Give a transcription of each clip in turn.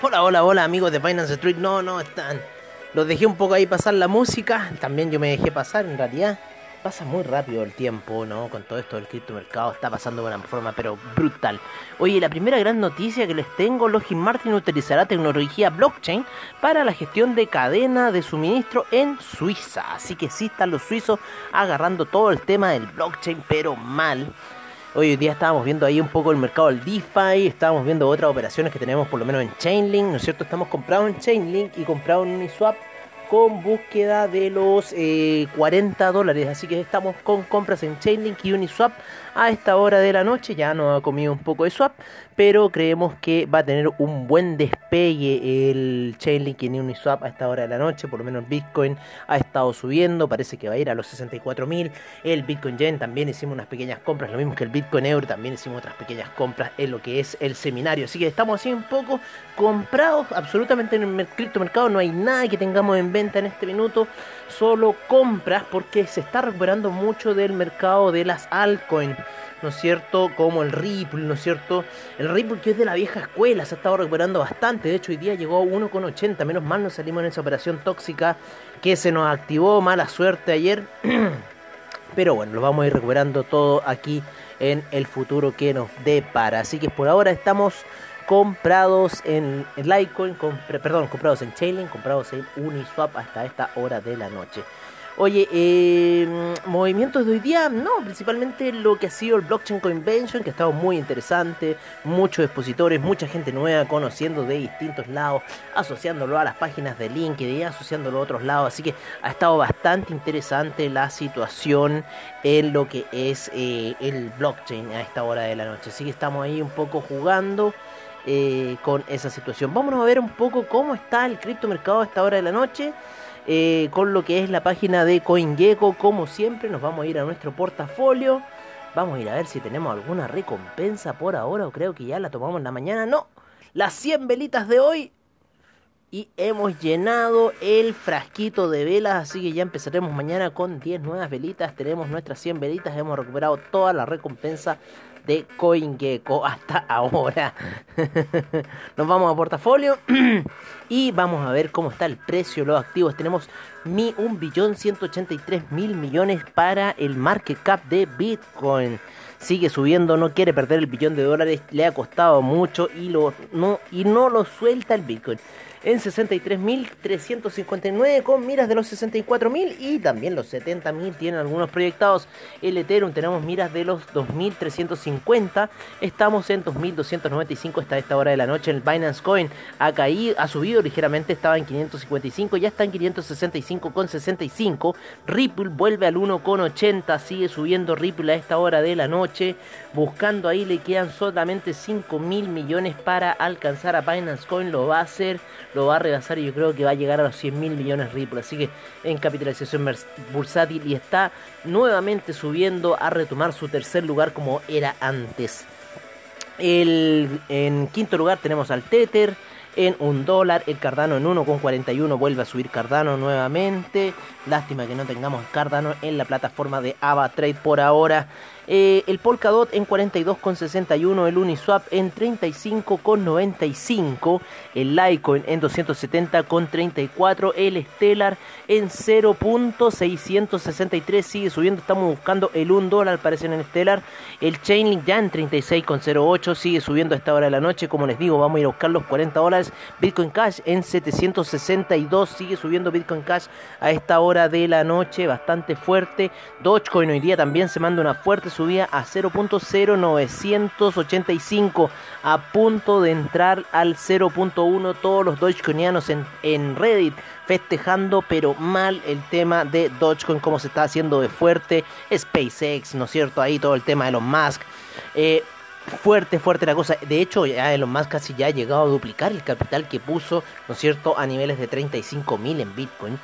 Hola, hola, hola amigos de Finance Street. No, no, están. Los dejé un poco ahí pasar la música. También yo me dejé pasar, en realidad. Pasa muy rápido el tiempo, ¿no? Con todo esto del criptomercado está pasando de una forma pero brutal. Oye, la primera gran noticia que les tengo, Lockheed Martin utilizará tecnología blockchain para la gestión de cadena de suministro en Suiza. Así que sí están los suizos agarrando todo el tema del blockchain, pero mal. Hoy día estábamos viendo ahí un poco el mercado del DeFi, estábamos viendo otras operaciones que tenemos por lo menos en Chainlink, ¿no es cierto? Estamos comprados en Chainlink y comprados en Uniswap con búsqueda de los 40 dólares. Así que estamos con compras en Chainlink y Uniswap a esta hora de la noche. Ya nos ha comido un poco de swap, pero creemos que va a tener un buen despegue el Chainlink y Uniswap a esta hora de la noche. Por lo menos Bitcoin ha estado subiendo, parece que va a ir a los 64.000. El Bitcoin Yen también hicimos unas pequeñas compras, lo mismo que el Bitcoin Euro, también hicimos otras pequeñas compras en lo que es el seminario. Así que estamos así un poco comprados absolutamente en el criptomercado. No hay nada que tengamos en venta en este minuto, solo compras porque se está recuperando mucho del mercado de las altcoins. ¿No es cierto? Como el Ripple, ¿no es cierto? El Ripple que es de la vieja escuela, se ha estado recuperando bastante. De hecho, hoy día llegó a 1,80. Menos mal nos salimos en esa operación tóxica que se nos activó. Mala suerte ayer. Pero bueno, lo vamos a ir recuperando todo aquí en el futuro que nos depara. Así que por ahora estamos comprados en, Litecoin, perdón, comprados en Chainlink, comprados en Uniswap hasta esta hora de la noche. Oye, eh, movimientos de hoy día, no, principalmente lo que ha sido el Blockchain Convention, que ha estado muy interesante, muchos expositores, mucha gente nueva conociendo de distintos lados, asociándolo a las páginas de LinkedIn, asociándolo a otros lados, así que ha estado bastante interesante la situación en lo que es eh, el blockchain a esta hora de la noche, así que estamos ahí un poco jugando. Eh, con esa situación. Vámonos a ver un poco cómo está el criptomercado a esta hora de la noche. Eh, con lo que es la página de CoinGecko. Como siempre, nos vamos a ir a nuestro portafolio. Vamos a ir a ver si tenemos alguna recompensa por ahora. O creo que ya la tomamos en la mañana. No, las 100 velitas de hoy. Y hemos llenado el frasquito de velas. Así que ya empezaremos mañana con 10 nuevas velitas. Tenemos nuestras 100 velitas. Hemos recuperado toda la recompensa de CoinGecko hasta ahora. Nos vamos a portafolio y vamos a ver cómo está el precio de los activos. Tenemos mi 1.183.000 millones para el market cap de Bitcoin. Sigue subiendo, no quiere perder el billón de dólares, le ha costado mucho y, lo, no, y no lo suelta el Bitcoin en 63.359 con miras de los 64.000 y también los 70.000 tienen algunos proyectados. El Ethereum tenemos miras de los 2.350, estamos en 2.295 hasta esta hora de la noche. El Binance Coin ha caído, ha subido ligeramente, estaba en 555, ya está en 565,65. Ripple vuelve al 1,80, sigue subiendo Ripple a esta hora de la noche, buscando ahí le quedan solamente 5.000 millones para alcanzar a Binance Coin, lo va a hacer lo va a rebasar y yo creo que va a llegar a los 100 mil millones Ripple. Así que en capitalización bursátil y está nuevamente subiendo a retomar su tercer lugar como era antes. El, en quinto lugar tenemos al Tether en un dólar. El Cardano en 1,41 vuelve a subir Cardano nuevamente. Lástima que no tengamos Cardano en la plataforma de AvaTrade por ahora. Eh, el Polkadot en 42,61, el Uniswap en 35,95, el Litecoin en 270,34, el Stellar en 0.663, sigue subiendo, estamos buscando el 1 dólar, parece en el Stellar, el Chainlink ya en 36,08, sigue subiendo a esta hora de la noche, como les digo, vamos a ir a buscar los 40 dólares, Bitcoin Cash. En 762, sigue subiendo Bitcoin Cash a esta hora de la noche, bastante fuerte, Dogecoin hoy día también se manda una fuerte subía a 0.0985 a punto de entrar al 0.1 todos los Dogecoinianos en, Reddit festejando pero mal el tema de Dogecoin como se está haciendo de fuerte. SpaceX no es cierto ahí todo el tema de Elon Musk. Eh, fuerte, fuerte la cosa. De hecho, ya Elon Musk casi ya ha llegado a duplicar el capital que puso, ¿no es cierto?, a niveles de 35 mil en Bitcoin.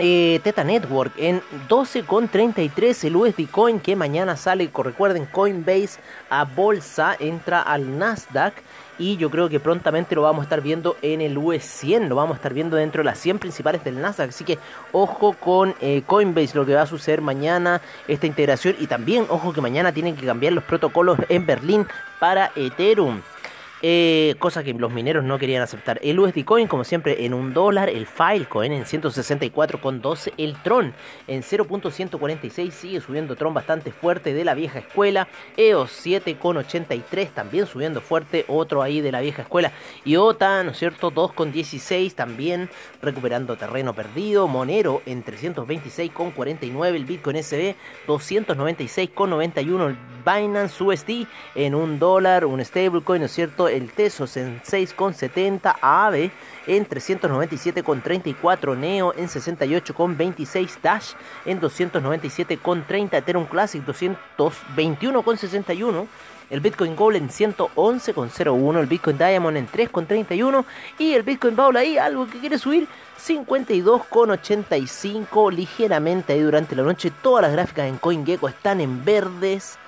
Eh, Teta Network en 12,33 el USD Coin que mañana sale, recuerden Coinbase a bolsa, entra al Nasdaq y yo creo que prontamente lo vamos a estar viendo en el US 100, lo vamos a estar viendo dentro de las 100 principales del Nasdaq, así que ojo con eh, Coinbase, lo que va a suceder mañana, esta integración y también ojo que mañana tienen que cambiar los protocolos en Berlín para Ethereum. Eh, cosa que los mineros no querían aceptar. El USD Coin, como siempre, en un dólar. El Filecoin en 164,12. El Tron en 0.146. Sigue subiendo Tron bastante fuerte de la vieja escuela. EOS 7,83. También subiendo fuerte. Otro ahí de la vieja escuela. IOTA, ¿no es cierto? 2,16. También recuperando terreno perdido. Monero en 326,49. El Bitcoin SB 296,91. El Binance USD en un dólar. Un stablecoin, ¿no es cierto? el Tesos en 6,70, AVE en 397,34, Neo en 68,26, Dash en 297,30, Ethereum Classic 221,61. El Bitcoin Gold en 111,01, el Bitcoin Diamond en 3,31 y el Bitcoin Bowl ahí, algo que quiere subir, 52,85 ligeramente ahí durante la noche. Todas las gráficas en CoinGecko están en verdes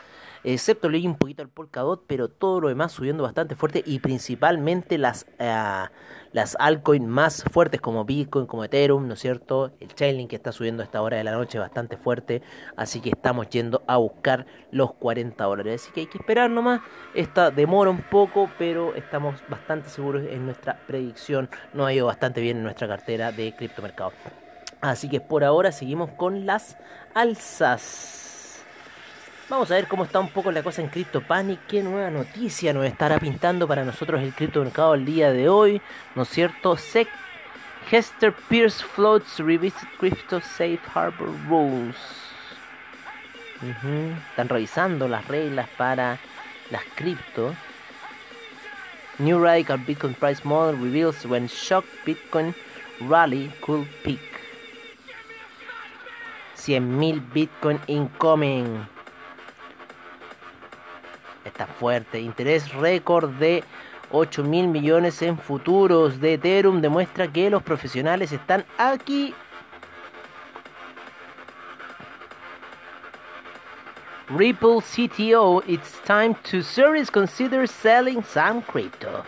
excepto leí un poquito el Polkadot, pero todo lo demás subiendo bastante fuerte y principalmente las, uh, las altcoins más fuertes como Bitcoin, como Ethereum, ¿no es cierto? El Chainlink que está subiendo a esta hora de la noche bastante fuerte, así que estamos yendo a buscar los 40 dólares, así que hay que esperar nomás, esta demora un poco, pero estamos bastante seguros en nuestra predicción, nos ha ido bastante bien en nuestra cartera de criptomercado. Así que por ahora seguimos con las alzas. Vamos a ver cómo está un poco la cosa en CryptoPanic, qué nueva noticia nos estará pintando para nosotros el criptomercado el día de hoy, ¿no es cierto? Sec Hester Pierce Floats Revisit Crypto Safe Harbor Rules. Están revisando las reglas para las cripto. New Radical Bitcoin Price Model reveals when shock Bitcoin rally could peak. 100.000 Bitcoin incoming. Está fuerte. Interés récord de 8 mil millones en futuros de Ethereum demuestra que los profesionales están aquí. Ripple CTO, it's time to serious consider selling some crypto.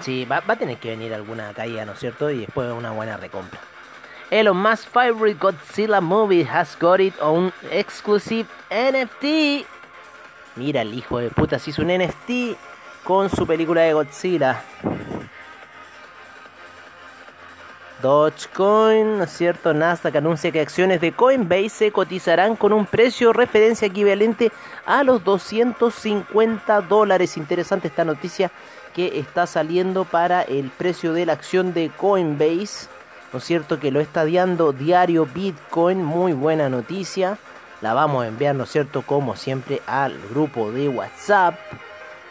Sí, va, va a tener que venir alguna caída, ¿no es cierto? Y después una buena recompra. Elon Musk's favorite Godzilla movie has got it on exclusive NFT. Mira, el hijo de puta se hizo un NFT con su película de Godzilla. Dogecoin, ¿no es cierto? Nasdaq anuncia que acciones de Coinbase se cotizarán con un precio referencia equivalente a los 250 dólares. Interesante esta noticia que está saliendo para el precio de la acción de Coinbase. ¿No es cierto? Que lo está diando diario Bitcoin, muy buena noticia. La vamos a enviar, ¿no es cierto? Como siempre al grupo de WhatsApp.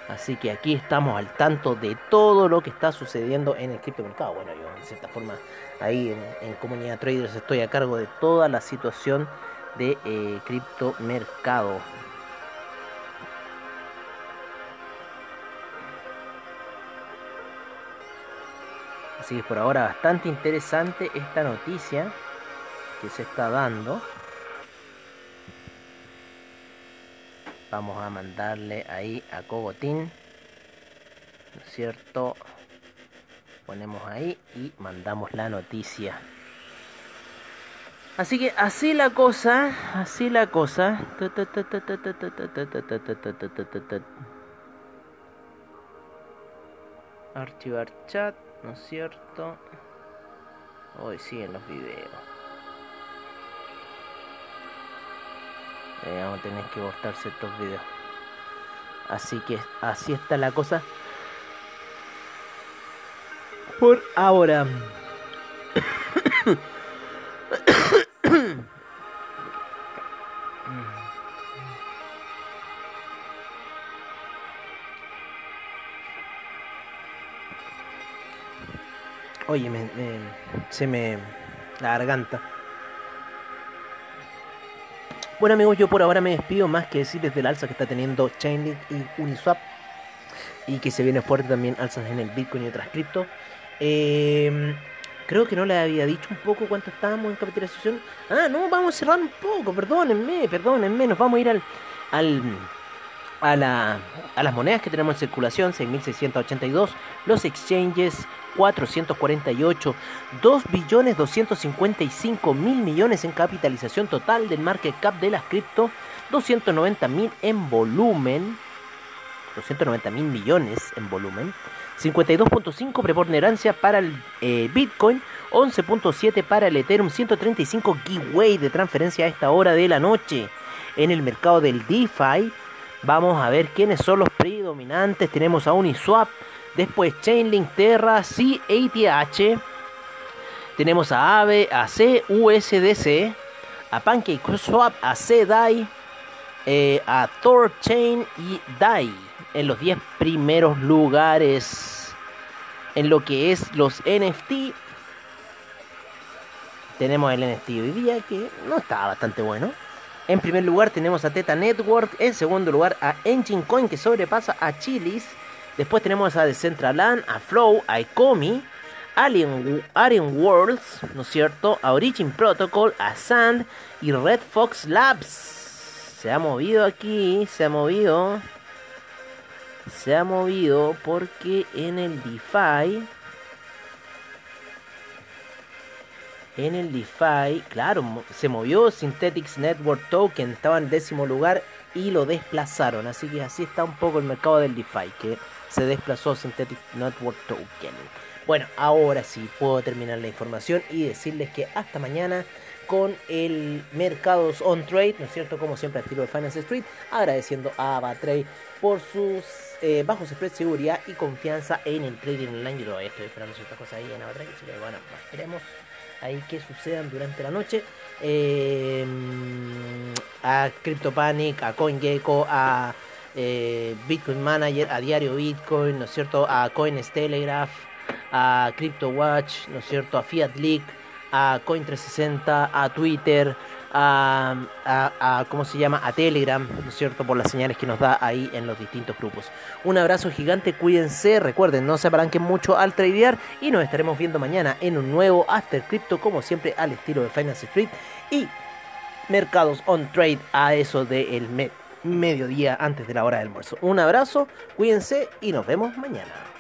Así que aquí estamos al tanto de todo lo que está sucediendo en el criptomercado. Bueno, yo de cierta forma ahí en, Comunidad Traders estoy a cargo de toda la situación de eh, criptomercado. Así que por ahora bastante interesante esta noticia que se está dando. Vamos a mandarle ahí a Cogotín. ¿No es cierto? Ponemos ahí y mandamos la noticia. Así que así la cosa, así la cosa. Archivar chat. ¿No es cierto? Hoy siguen los videos. Eh, vamos a tener que cortar ciertos videos. Así que así está la cosa. Por ahora. Oye, me, se me... la garganta. Bueno amigos, yo por ahora me despido más que decir desde el alza que está teniendo Chainlink y Uniswap. Y que se viene fuerte también alzas en el Bitcoin y otras cripto. Em, creo que no le había dicho un poco cuánto estábamos en capitalización. Ah, no, vamos a cerrar un poco, perdónenme, perdónenme. Nos vamos a ir al, al a, la, a las monedas que tenemos en circulación, 6.682, los exchanges 448, 2 billones 255 mil millones en capitalización total del market cap de las cripto, 290 mil en volumen, 290 mil millones en volumen. 52.5 preponderancia para el eh, Bitcoin, 11.7 para el Ethereum, 135 giveaway de transferencia a esta hora de la noche. En el mercado del DeFi, vamos a ver quiénes son los predominantes. Tenemos a Uniswap, después Chainlink, Terra, CATH. Tenemos a AVE, a CUSDC, a PancakeSwap, a CDAI, eh, a Thorchain y DAI en los 10 primeros lugares en lo que es los NFT. Tenemos el NFT hoy día que no está bastante bueno. En primer lugar tenemos a Teta Network. En segundo lugar a Engine Coin que sobrepasa a Chilis. Después tenemos a Decentraland, a Flow, a Ecomi, Alien, Alien Worlds, ¿no es cierto? A Origin Protocol, a Sand y Red Fox Labs. Se ha movido aquí, se ha movido se ha movido porque en el DeFi en el DeFi, claro, se movió Synthetics Network Token, estaba en décimo lugar y lo desplazaron. Así que así está un poco el mercado del DeFi, que se desplazó Synthetic Network Token. Bueno, ahora sí puedo terminar la información y decirles que hasta mañana con el Mercados On Trade, ¿no es cierto? Como siempre, estilo de Finance Street, agradeciendo a Abatrade por sus eh, bajos spread, seguridad y confianza en el trading online. Yo todavía estoy esperando ciertas cosas ahí en Abatrade, así que bueno, esperemos ahí que sucedan durante la noche. Eh, a CryptoPanic, a CoinGecko, a eh, Bitcoin Manager, a Diario Bitcoin, ¿no es cierto? A Coins Telegraph, a CryptoWatch, ¿no es cierto? A Fiat Leak a Coin360, a Twitter, a, a, ¿cómo se llama? A Telegram, ¿no es cierto? Por las señales que nos da ahí en los distintos grupos. Un abrazo gigante, cuídense, recuerden, no se apalanquen mucho al tradear y nos estaremos viendo mañana en un nuevo After Crypto, como siempre, al estilo de Finance Street y mercados on trade a eso del mediodía antes de la hora del almuerzo. Un abrazo, cuídense y nos vemos mañana.